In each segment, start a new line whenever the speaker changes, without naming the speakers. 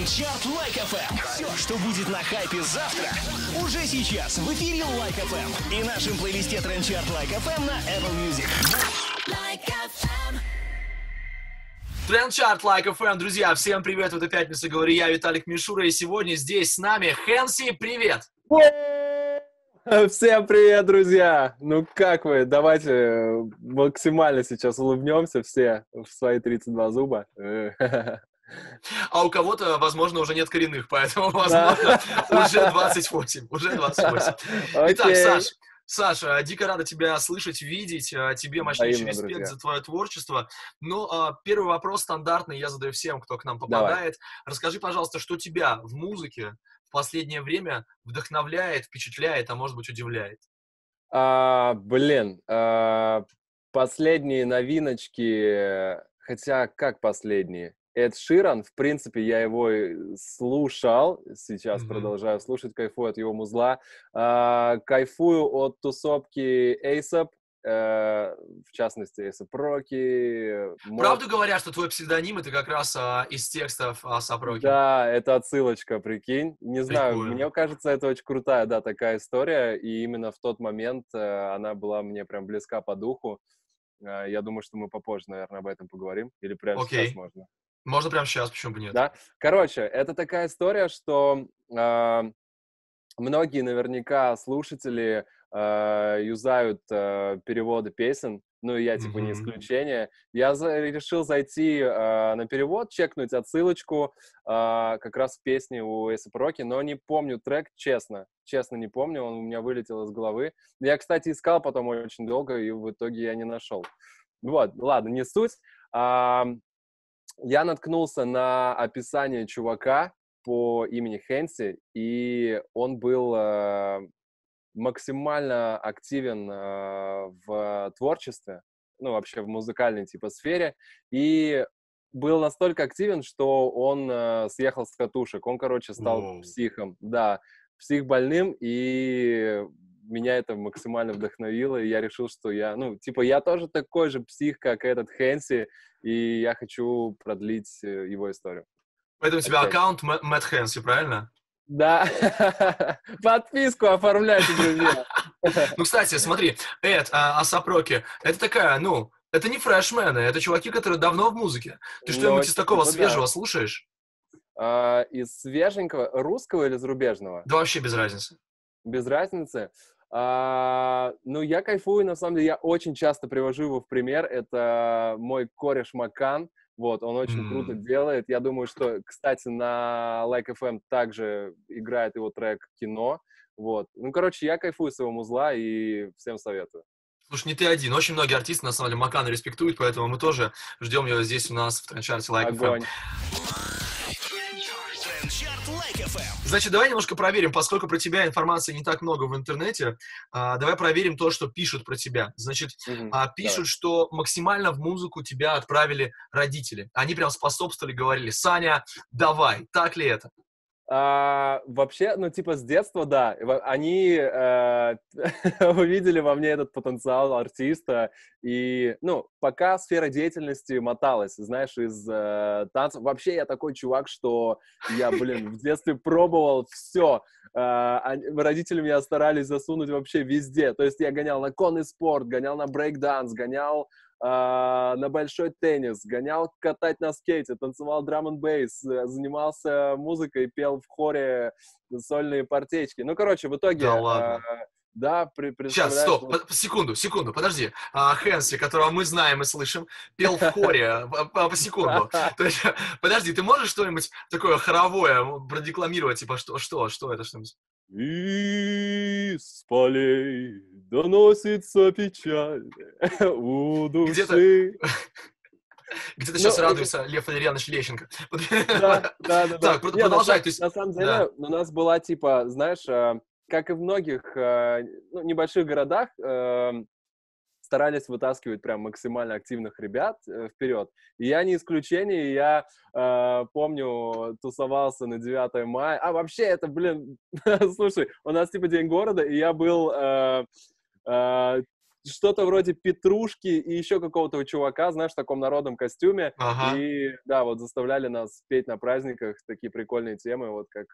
Трендчарт Like FM. Все, что будет на хайпе завтра, уже сейчас в эфире Like FM и нашем плейлисте Трендчарт Like FM на Apple Music.
Like FM.
Трендчарт Like FM, друзья, всем привет, в эту пятницу говорю я, Виталик Мишура, и сегодня здесь с нами Хэнси, привет!
Всем привет, друзья! Ну как вы? Давайте э, максимально сейчас улыбнемся все в свои 32 зуба.
А у кого-то, возможно, уже нет коренных, поэтому, возможно, уже 28, уже 28. Итак,
Окей.
Саш, Саша, дико рада тебя слышать, видеть. А, Тебе мощнейший
Взаимно,
респект
друзья.
за твое творчество. Ну, а, первый вопрос стандартный, я задаю всем, кто к нам попадает. Расскажи, пожалуйста, что тебя в музыке в последнее время вдохновляет, впечатляет, а может быть, удивляет?
А, блин, а, последние новиночки, хотя как последние? Эд Ширан, в принципе, я его и слушал, сейчас
Мгм.
продолжаю слушать, кайфую от его музла. А, кайфую от тусовки ASAP, э, в частности, Rocky. Мод-
Правду говорят, что твой псевдоним это как раз а, из текстов а, Сапроки?
Да, это отсылочка, прикинь. Не знаю,
Прикольно.
мне кажется, это очень крутая, да, такая история, и именно в тот момент э, она была мне прям близка по духу. Э, я думаю, что мы попозже, наверное, об этом поговорим, или прямо
Окей.
сейчас можно.
Можно прямо сейчас, почему бы нет?
Да? Короче, это такая история, что а, многие наверняка слушатели а, юзают а, переводы песен, ну и я типа не
Мгм.
исключение. Я за- решил зайти а, на перевод, чекнуть отсылочку а, как раз в песне у Эйсап Роки, но не помню трек, честно. Честно не помню, он у меня вылетел из головы. Я, кстати, искал потом очень долго, и в итоге я не нашел. Вот, ладно, не суть. А, я наткнулся на описание чувака по имени Хэнси, и он был э, максимально активен э, в творчестве, ну, вообще в музыкальной типа сфере, и был настолько активен, что он э, съехал с катушек. Он, короче, стал
Воу.
психом, да, психбольным, и меня это максимально вдохновило, и я решил, что я, ну, типа, я тоже такой же псих, как этот Хэнси, и я хочу продлить э, его историю.
Поэтому у тебя аккаунт Мэ- Мэтт Хэнси, правильно?
Да, подписку оформляйте, друзья.
Ну, кстати, смотри, Эд, а, Асапроки, это такая, ну, это не фрешмены, это чуваки, которые давно в музыке. Ты
Ну,
что-нибудь из такого
ну да.
свежего слушаешь?
А, Из свеженького, русского или зарубежного?
Да вообще без разницы.
Без разницы. А, ну, я кайфую, на самом деле, я очень часто привожу его в пример. Это мой кореш Макан. Вот, он очень
М.
круто делает. Я думаю, что, кстати, на Like FM также играет его трек «Кино». Вот. Ну, короче, я кайфую с его музла и всем советую.
Слушай, не ты один. Очень многие артисты, на самом деле, Макана респектуют, поэтому мы тоже ждем его здесь у нас в трендчарте Like FM.
Огонь.
ФМ.
Значит, давай немножко проверим, поскольку про тебя информации не так много в интернете, а, давай проверим то, что пишут про тебя. Значит, а, пишут, что максимально в музыку тебя отправили родители. Они прям способствовали, говорили, Саня, давай, так ли это?
А, вообще, ну, типа, с детства, да. Они э, увидели во мне этот потенциал артиста. И, ну, пока сфера деятельности моталась, знаешь, из э, танцев. Вообще, я такой чувак, что я, блин, в детстве пробовал все. родители меня старались засунуть вообще везде. То есть я гонял на конный спорт, гонял на брейк-данс, гонял а, на большой теннис, гонял катать на скейте, танцевал drum n bass, занимался музыкой, пел в хоре сольные партечки. Ну, короче, в итоге...
Да ладно.
а, да, при,
Сейчас, стоп, под- секунду, секунду, подожди. А, Хэнси, которого мы знаем и слышим, пел в хоре, по, по- по секунду. То есть, подожди, ты можешь что-нибудь такое хоровое продекламировать, типа, что, что, что это, что-нибудь?
Из полей доносится печаль у души.
Где-то сейчас
Ну,
радуется Лев Валерьянович Лещенко.
Да, да, да.
Так,
на
продолжай,
На самом деле, у нас была, типа, знаешь, э, как и в многих э, ну, небольших городах, э, старались вытаскивать прям максимально активных ребят э, вперед. И я не исключение, я э, помню, тусовался на 9 мая. А вообще это, блин, слушай, у нас типа День города, и я был э, что-то вроде Петрушки и еще какого-то чувака, знаешь, в таком народном костюме.
Ага.
И, да, вот заставляли нас петь на праздниках такие прикольные темы, вот как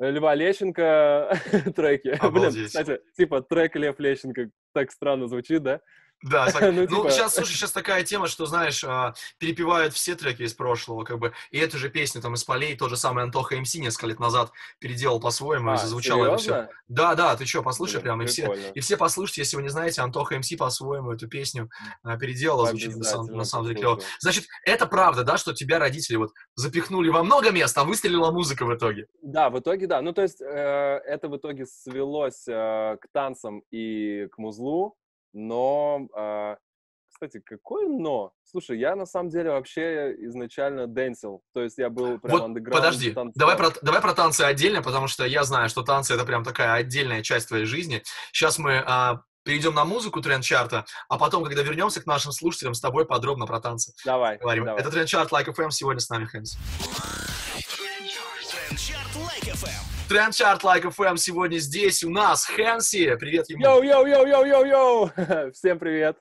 э, Льва Лещенко треки. Блин,
Обалдеть.
кстати, типа трек Лев Лещенко так странно звучит, да?
Да,
Ну,
ну,
типа-
сейчас, слушай, сейчас такая тема, что, знаешь, а, перепевают все треки из прошлого, как бы, и эту же песню там из полей тот же самый Антоха МС несколько лет назад переделал по-своему, и
А,
зазвучало это все. Да, да, ты что, послушай прям, и все, и все послушайте, если вы не знаете, Антоха МС по-своему эту песню а, переделал, звучит на самом, деле клево. Значит, это правда, да, что тебя родители вот запихнули во много мест, а выстрелила музыка в итоге?
Да, в итоге, да. Ну, то есть, э, это в итоге свелось э, к танцам и к музлу, но... э, кстати, какое но? Слушай, я на самом деле вообще изначально дэнсил. То есть я был прям
Вот,
андеграунд
подожди, давай про, давай про танцы отдельно, потому что я знаю, что танцы это прям такая отдельная часть твоей жизни. Сейчас мы а, перейдем на музыку тренд-чарта, а потом, когда вернемся к нашим слушателям, с тобой подробно про танцы
Давай,
говорим.
давай.
Это тренд-чарт Like FM, сегодня с нами Хэнс.
Трендчарт Like FM.
Тренд-чарт Like FM сегодня здесь у нас Хэнси, привет ему.
Йоу-йоу-йоу-йоу-йоу! Всем привет!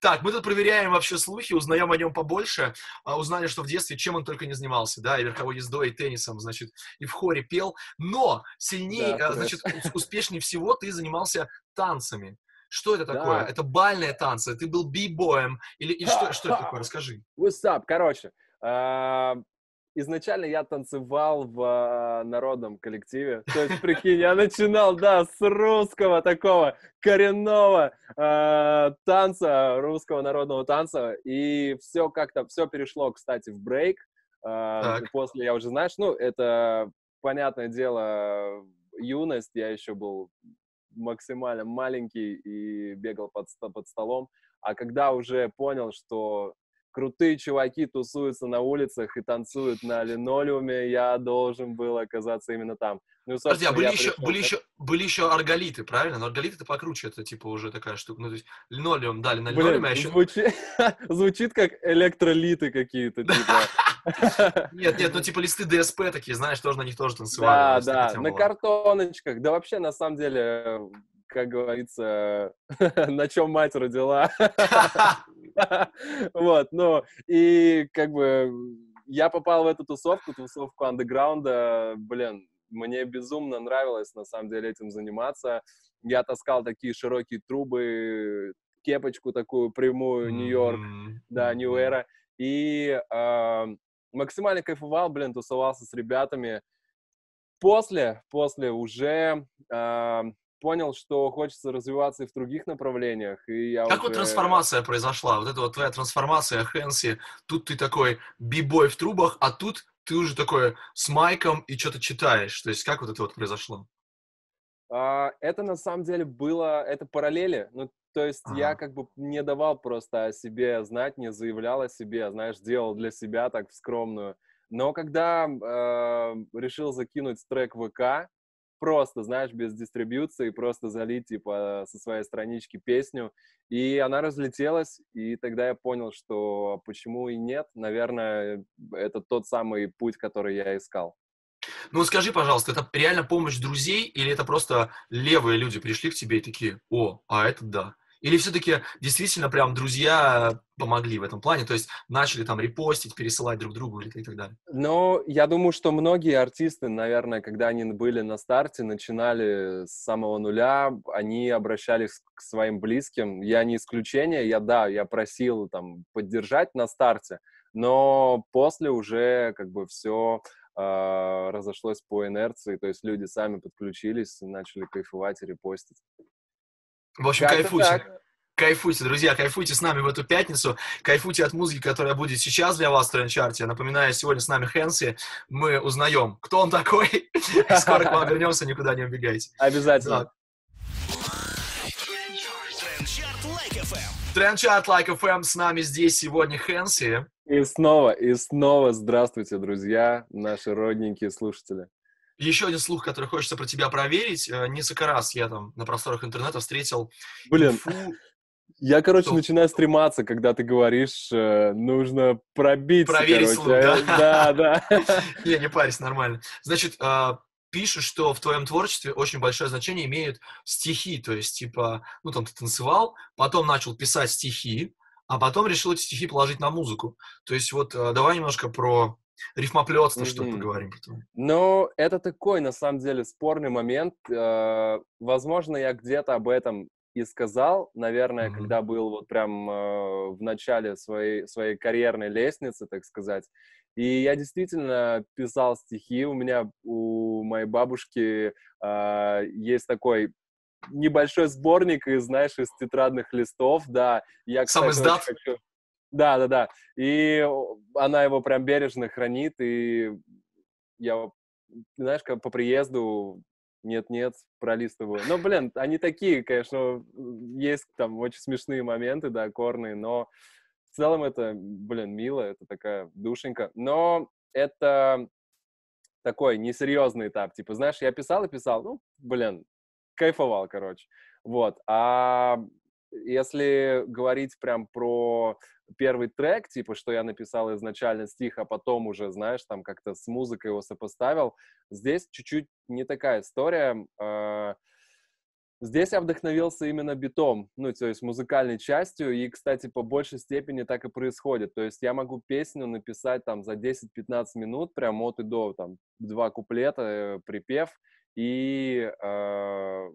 Так, мы тут проверяем вообще слухи, узнаем о нем побольше. А, узнали, что в детстве чем он только не занимался, да, и верховой ездой, и теннисом, значит, и в хоре пел. Но сильнее,
Да,
а, значит, ус- успешнее всего ты занимался танцами. Что это такое?
Да.
Это бальные танцы? Ты был би-боем? Или, или что, что это такое? Расскажи.
What's up? Короче, а, изначально я танцевал в а, народном коллективе. То есть, прикинь, я начинал, да, с русского такого коренного а, танца, русского народного танца. И все как-то, все перешло, кстати, в брейк.
Так.
После, я уже, знаешь, ну, это, понятное дело, юность. Я еще был максимально маленький и бегал под, под столом. А когда уже понял, что крутые чуваки тусуются на улицах и танцуют на линолеуме, я должен был оказаться именно там. Ну,
Подожди, а были еще,
пришел
были, еще, были еще арголиты, правильно? Но арголиты это покруче, это типа уже такая штука. Ну, то есть линолеум, да, на линолеуме, а еще...
звучи- звучит как электролиты какие-то, типа.
Нет, нет, ну типа листы ДСП такие, знаешь, тоже на них тоже танцевали.
Да, да, на картоночках. Да вообще, на самом деле, как говорится, на чем мать родила. Вот, ну, и как бы я попал в эту тусовку, тусовку андеграунда, блин, мне безумно нравилось, на самом деле, этим заниматься. Я таскал такие широкие трубы, кепочку такую прямую, Нью-Йорк, да. Era. И а, максимально кайфовал, блин, тусовался с ребятами. После, после уже а, понял, что хочется развиваться и в других направлениях. И я
Как вот
уже-
трансформация произошла? Вот это вот твоя трансформация, Хэнси. Тут ты такой бибой в трубах, а тут ты уже такой с майком и что-то читаешь. То есть как вот это вот произошло?
А, это на самом деле было, это параллели. Ну, то есть я
Ага.
как бы не давал просто о себе знать, не заявлял о себе, знаешь, делал для себя так в скромную. Но когда э, решил закинуть трек ВК, просто, знаешь, без дистрибьюции, просто залить, типа, со своей странички песню, и она разлетелась, и тогда я понял, что почему и нет, наверное, это тот самый путь, который я искал.
Ну скажи, пожалуйста, это реально помощь друзей или это просто левые люди пришли к тебе и такие, о, а это да? Или все-таки действительно прям друзья помогли в этом плане, то есть начали там репостить, пересылать друг другу или и так далее?
Но я думаю, что многие артисты, наверное, когда они были на старте, начинали с самого нуля, они обращались к своим близким. Я не исключение, я, да, я просил там поддержать на старте, но после уже как бы все разошлось по инерции, то есть люди сами подключились, начали кайфовать и репостить.
В общем, кайфуйте.
так.
Кайфуйте, друзья, кайфуйте с нами в эту пятницу, кайфуйте от музыки, которая будет сейчас для вас в трендчарте. Напоминаю, сегодня с нами Хэнси, мы узнаем, кто он такой. Скоро к вам вернемся, никуда не убегайте.
Обязательно.
Трендчарт Like FM с нами здесь сегодня Хэнси.
И снова, и снова здравствуйте, друзья, наши родненькие слушатели.
Еще один слух, который хочется про тебя проверить. Э, Несколько раз я там на просторах интернета встретил
Блин,
инфу.
Я, короче,
Что?
начинаю стрематься, когда ты говоришь, э, нужно пробить.
Проверить
короче.
слух, да?
Да, да.
Не, не парься, нормально. Значит, э, пишут, что в твоем творчестве очень большое значение имеют стихи, то есть, типа, ну, там, ты танцевал, потом начал писать стихи, а потом решил эти стихи положить на музыку. То есть, вот, э, давай немножко про рифмоплетство, mm-hmm. что поговорим потом.
Ну, это такой, на самом деле, спорный момент. Э, возможно, я где-то об этом и сказал, наверное, mm-hmm. когда был вот прям э, в начале своей, своей карьерной лестницы, так сказать. И я действительно писал стихи. У меня, у моей бабушки э, есть такой небольшой сборник из, знаешь, из тетрадных листов, да. Я,
кстати, Сам издат? Хочу...
Да, да, да. И она его прям бережно хранит, и я, знаешь, как по приезду нет-нет, пролистываю. Но, блин, они такие, конечно, есть там очень смешные моменты, да, корные, но в целом это, блин, мило, это такая душенька. Но это такой несерьезный этап. Типа, знаешь, я писал и писал, ну, блин, кайфовал, короче. Вот. А если говорить прям про первый трек, типа, что я написал изначально стих, а потом уже, знаешь, там как-то с музыкой его сопоставил, здесь чуть-чуть не такая история. А, здесь я вдохновился именно битом, ну, то есть музыкальной частью, и, кстати, по большей степени так и происходит. То есть я могу песню написать там за 10-15 минут, прям от и до, там, два куплета, э, припев, и э,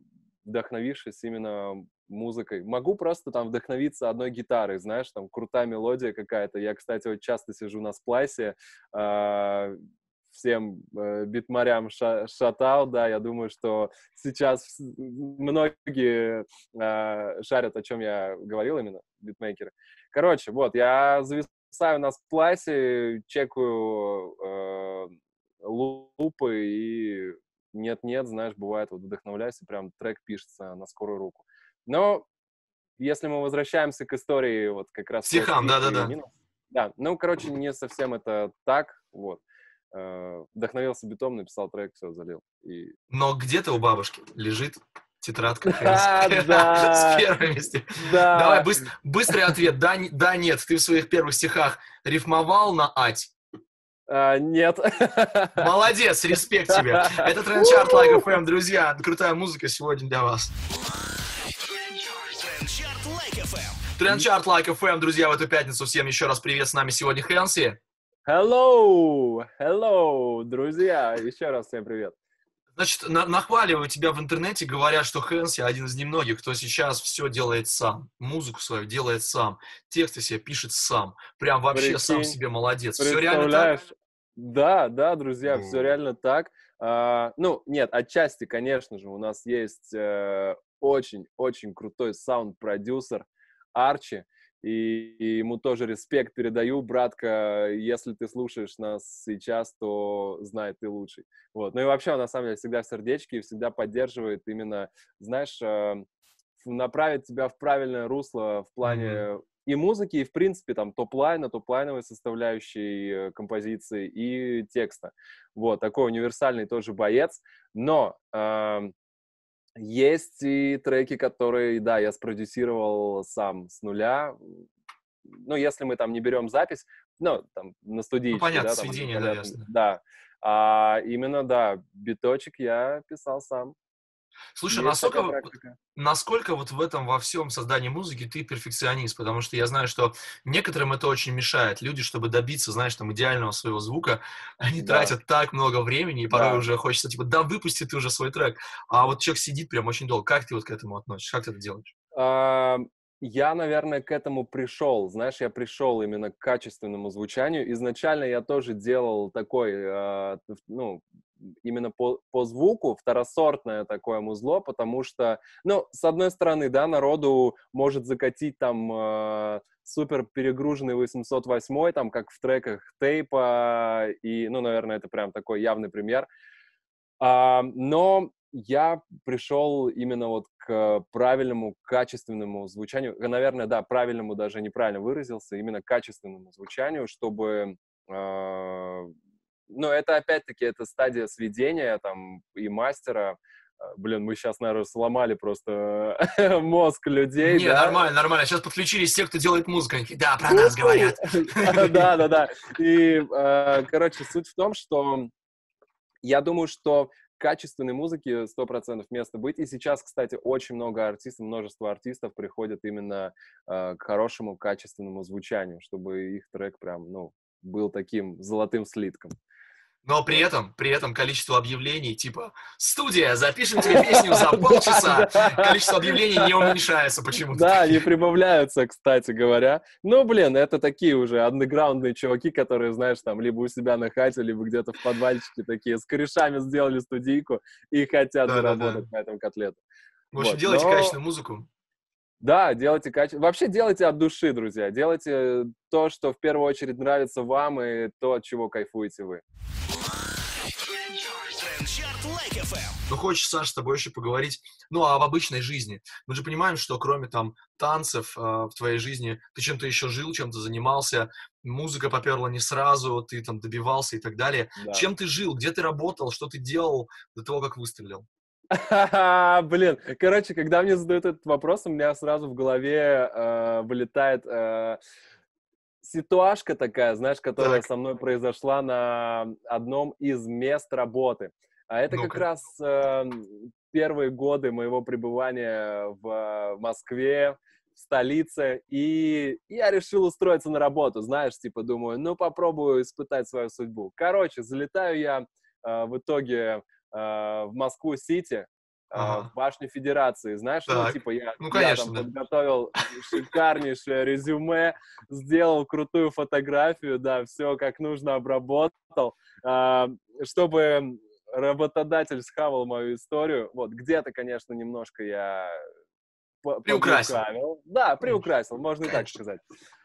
вдохновившись именно музыкой. Могу просто там вдохновиться одной гитарой, знаешь, там крутая мелодия какая-то. Я, кстати, вот часто сижу на сплайсе, э, всем э, битмарям ша шатал, да, я думаю, что сейчас многие э, шарят, о чем я говорил именно, битмейкеры. Короче, вот, я зависаю на сплайсе, чекаю э, лупы и нет-нет, знаешь, бывает, вот вдохновляюсь, и прям трек пишется на скорую руку. Но если мы возвращаемся к истории, вот как раз...
Стихам, да-да-да.
Да, ну, короче, не совсем это так, вот. Э, вдохновился битом, написал трек, все, залил. И...
Но где-то у бабушки лежит тетрадка
с
первыми Давай, быстрый ответ. Да, да, нет. Ты в своих первых стихах рифмовал на ать?
А, нет.
Молодец, респект тебе. Это Трендчарт Like FM, друзья. Крутая музыка сегодня для вас. Трендчарт Like FM, друзья, в эту пятницу. Всем еще раз привет. С нами сегодня Хэнси.
Hello! Hello, друзья! Еще раз всем привет.
Значит, на нахваливаю тебя в интернете, говорят, что Хэнси один из немногих, кто сейчас все делает сам. Музыку свою делает сам. Тексты себе пишет сам. Прям вообще Прикинь, сам себе молодец. Все реально так?
Да, да, друзья, mm. все реально так. А, ну, нет, отчасти, конечно же, у нас есть очень-очень э, крутой саунд-продюсер Арчи, и, и ему тоже респект передаю, братка, если ты слушаешь нас сейчас, то знай, ты лучший. Вот. Ну и вообще, он на самом деле всегда в сердечке и всегда поддерживает именно, знаешь, э, направить тебя в правильное русло в плане mm-hmm и музыки, и, в принципе, там, topline а, topline овой составляющей э, композиции и текста. Вот, такой универсальный тоже боец. Но э, есть и треки, которые, да, я спродюсировал сам с нуля. Ну, если мы там не берем запись, ну, там, на студии. Ну,
понятно,
да,
там, сведение, да, ясно.
Да. А именно, да, биточек я писал сам.
Слушай, насколько, насколько вот в этом во всем создании музыки ты перфекционист? Потому что я знаю, что некоторым это очень мешает. Люди, чтобы добиться, знаешь, там идеального своего звука, они да. тратят так много времени, и порой да. уже хочется, типа, да, выпусти ты уже свой трек. А вот человек сидит прям очень долго. Как ты вот к этому относишься? Как ты это делаешь?
А, я, наверное, к этому пришел. Знаешь, я пришел именно к качественному звучанию. Изначально я тоже делал такой, э, ну, именно по, по звуку второсортное такое музло, потому что, ну, с одной стороны, да, народу может закатить там э, супер перегруженный 808, там, как в треках тейпа, и, ну, наверное, это прям такой явный пример. А, но я пришел именно вот к правильному, качественному звучанию. Наверное, да, правильному даже неправильно выразился, именно качественному звучанию, чтобы э, но это опять-таки это стадия сведения там и мастера. А, блин, мы сейчас, наверное, сломали просто мозг людей.
Не, да? нормально, нормально. Сейчас подключились те, кто делает музыку. Да, про нас говорят.
Да, да, да. И, а, короче, суть в том, что я думаю, что качественной музыке 100% место быть. И сейчас, кстати, очень много артистов, множество артистов приходят именно э, к хорошему, качественному звучанию, чтобы их трек прям, ну, был таким золотым слитком.
Но при этом, при этом количество объявлений, типа, студия, запишем тебе песню за полчаса, количество объявлений не уменьшается почему-то.
Да, они прибавляются, кстати говоря. Ну, блин, это такие уже андеграундные чуваки, которые, знаешь, там, либо у себя на хате, либо где-то в подвальчике такие с корешами сделали студийку и хотят заработать на этом котлету.
В общем, делайте качественную музыку.
Да, делайте качество. Вообще делайте от души, друзья. Делайте то, что в первую очередь нравится вам, и то, от чего кайфуете вы.
Ну, хочется, Саш, с тобой еще поговорить, ну, об обычной жизни. Мы же понимаем, что кроме там танцев э, в твоей жизни, ты чем-то еще жил, чем-то занимался, музыка поперла не сразу, ты там добивался и так далее.
Да.
Чем ты жил, где ты работал, что ты делал до того, как выстрелил?
Блин, короче, когда мне задают этот вопрос, у меня сразу в голове э, вылетает э, ситуашка такая, знаешь, которая
Так.
со мной произошла на одном из мест работы. А это как
Ну-ка.
раз э, первые годы моего пребывания в Москве, в столице, и я решил устроиться на работу, знаешь, типа думаю, ну попробую испытать свою судьбу. Короче, залетаю я э, в итоге э, в Москву-Сити, э,
Ага.
в башню Федерации, знаешь, ну,
Так.
типа я,
Ну,
я
конечно,
там
да.
подготовил шикарнейшее резюме, сделал крутую фотографию, да, все как нужно обработал, а, чтобы работодатель схавал мою историю. Вот, где-то, конечно, немножко я
Приукрасил.
Да, приукрасил, можно и так
Конечно.
сказать.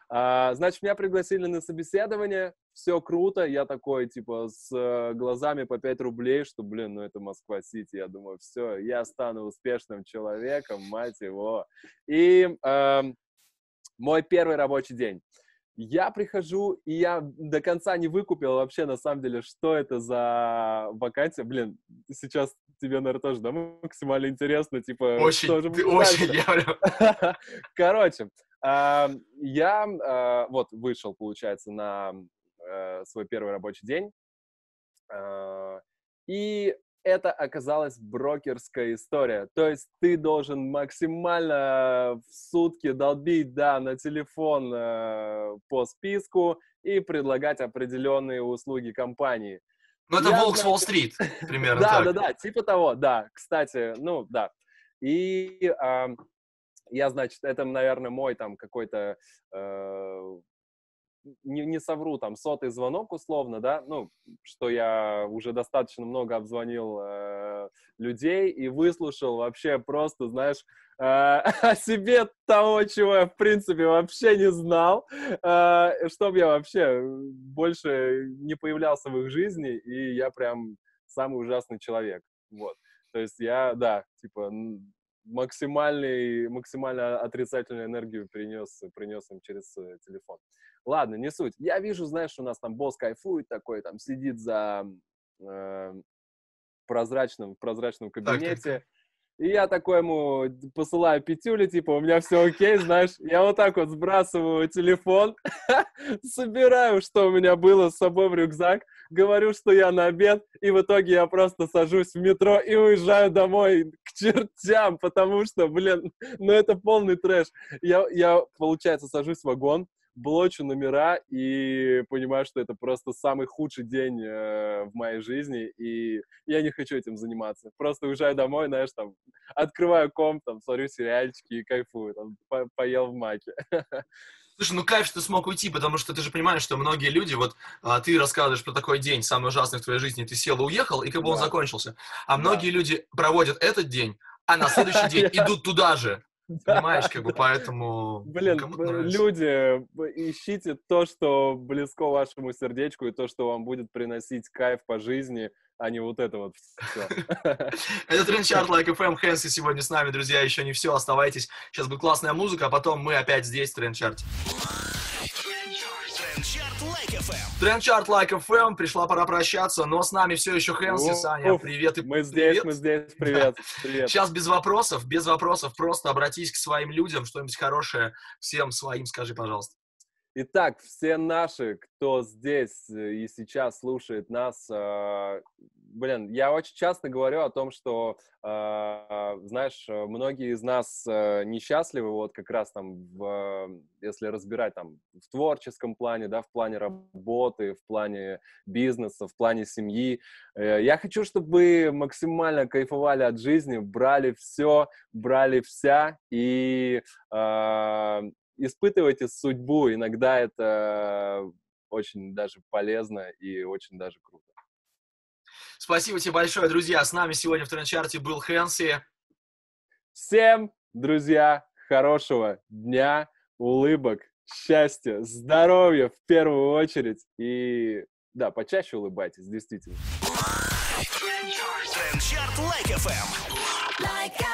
А, значит, меня пригласили на собеседование, все круто, я такой, типа, с э, глазами по 5 рублей, что, блин, ну это Москва-Сити, я думаю, все, я стану успешным человеком, мать его. И эм, мой первый рабочий день. Я прихожу, и я до конца не выкупил вообще, на самом деле, что это за вакансия. Блин, сейчас тебе, наверное, тоже, да, максимально интересно, типа,
Очень,
что же
ты очень, я
Короче, а, я а, вот вышел, получается, на э, свой первый рабочий день, а, и это оказалась брокерская история. То есть ты должен максимально в сутки долбить, да, на телефон э, по списку и предлагать определенные услуги компании.
Ну, это Волк с Уолл-стрит, примерно
Да, да, да, типа того, да. Кстати, ну, да. И я, значит, это, наверное, мой там какой-то, э, не, не совру, там, сотый звонок условно, да, ну, что я уже достаточно много обзвонил э, людей и выслушал вообще просто, знаешь, э, о себе того, чего я, в принципе, вообще не знал, э, чтобы я вообще больше не появлялся в их жизни, и я прям самый ужасный человек, вот. То есть я, да, типа, максимальный, максимально отрицательную энергию принес, принес им через э, телефон. Ладно, не суть. Я вижу, знаешь, у нас там босс кайфует такой, там сидит за э, прозрачным, в прозрачном
так,
кабинете. И я такой ему посылаю пятюли, типа, у меня все окей, знаешь. Я вот так вот сбрасываю телефон, собираю, что у меня было с собой в рюкзак, говорю, что я на обед, и в итоге я просто сажусь в метро и уезжаю домой к чертям, потому что, блин, ну это полный трэш. Я, я получается, сажусь в вагон, блочу номера и понимаю, что это просто самый худший день э, в моей жизни, и я не хочу этим заниматься. Просто уезжаю домой, знаешь, там, открываю комп, там, смотрю сериальчики и кайфую, там, по- поел в маке.
Слушай, ну кайф, что ты смог уйти, потому что ты же понимаешь, что многие люди, вот а, ты рассказываешь про такой день, самый ужасный в твоей жизни, ты сел и уехал, и как бы он
Да.
закончился. А
Да.
многие люди проводят этот день, а на следующий день идут туда же. Понимаешь, как бы поэтому...
Блин,
кому-то
б-
нравится.
люди, ищите то, что близко вашему сердечку, и то, что вам будет приносить кайф по жизни, а не вот это вот все.
Это Трендчарт Like FM, Хэнси сегодня с нами, друзья, еще не все, оставайтесь. Сейчас будет классная музыка, а потом мы опять здесь, в Трендчарте.
FM.
Трендчарт Like FM, пришла пора прощаться, но с нами все еще Хэнси,
Уф,
Саня, привет и
Мы здесь,
привет.
мы здесь, привет, привет.
Сейчас без вопросов, без вопросов, просто обратись к своим людям, что-нибудь хорошее всем своим скажи, пожалуйста.
Итак, все наши, кто здесь э, и сейчас слушает нас, э, блин, я очень часто говорю о том, что, э, знаешь, многие из нас э, несчастливы, вот как раз там, в, если разбирать там в творческом плане, да, в плане работы, в плане бизнеса, в плане семьи. Э, я хочу, чтобы вы максимально кайфовали от жизни, брали все, брали вся и испытывайте судьбу. Иногда это очень даже полезно и очень даже круто.
Спасибо тебе большое, друзья. С нами сегодня в трендчарте был Хэнси.
Всем, друзья, хорошего дня, улыбок, счастья, здоровья в первую очередь. И да, почаще улыбайтесь, действительно.
Трендчарт Лайк FM.
Like FM.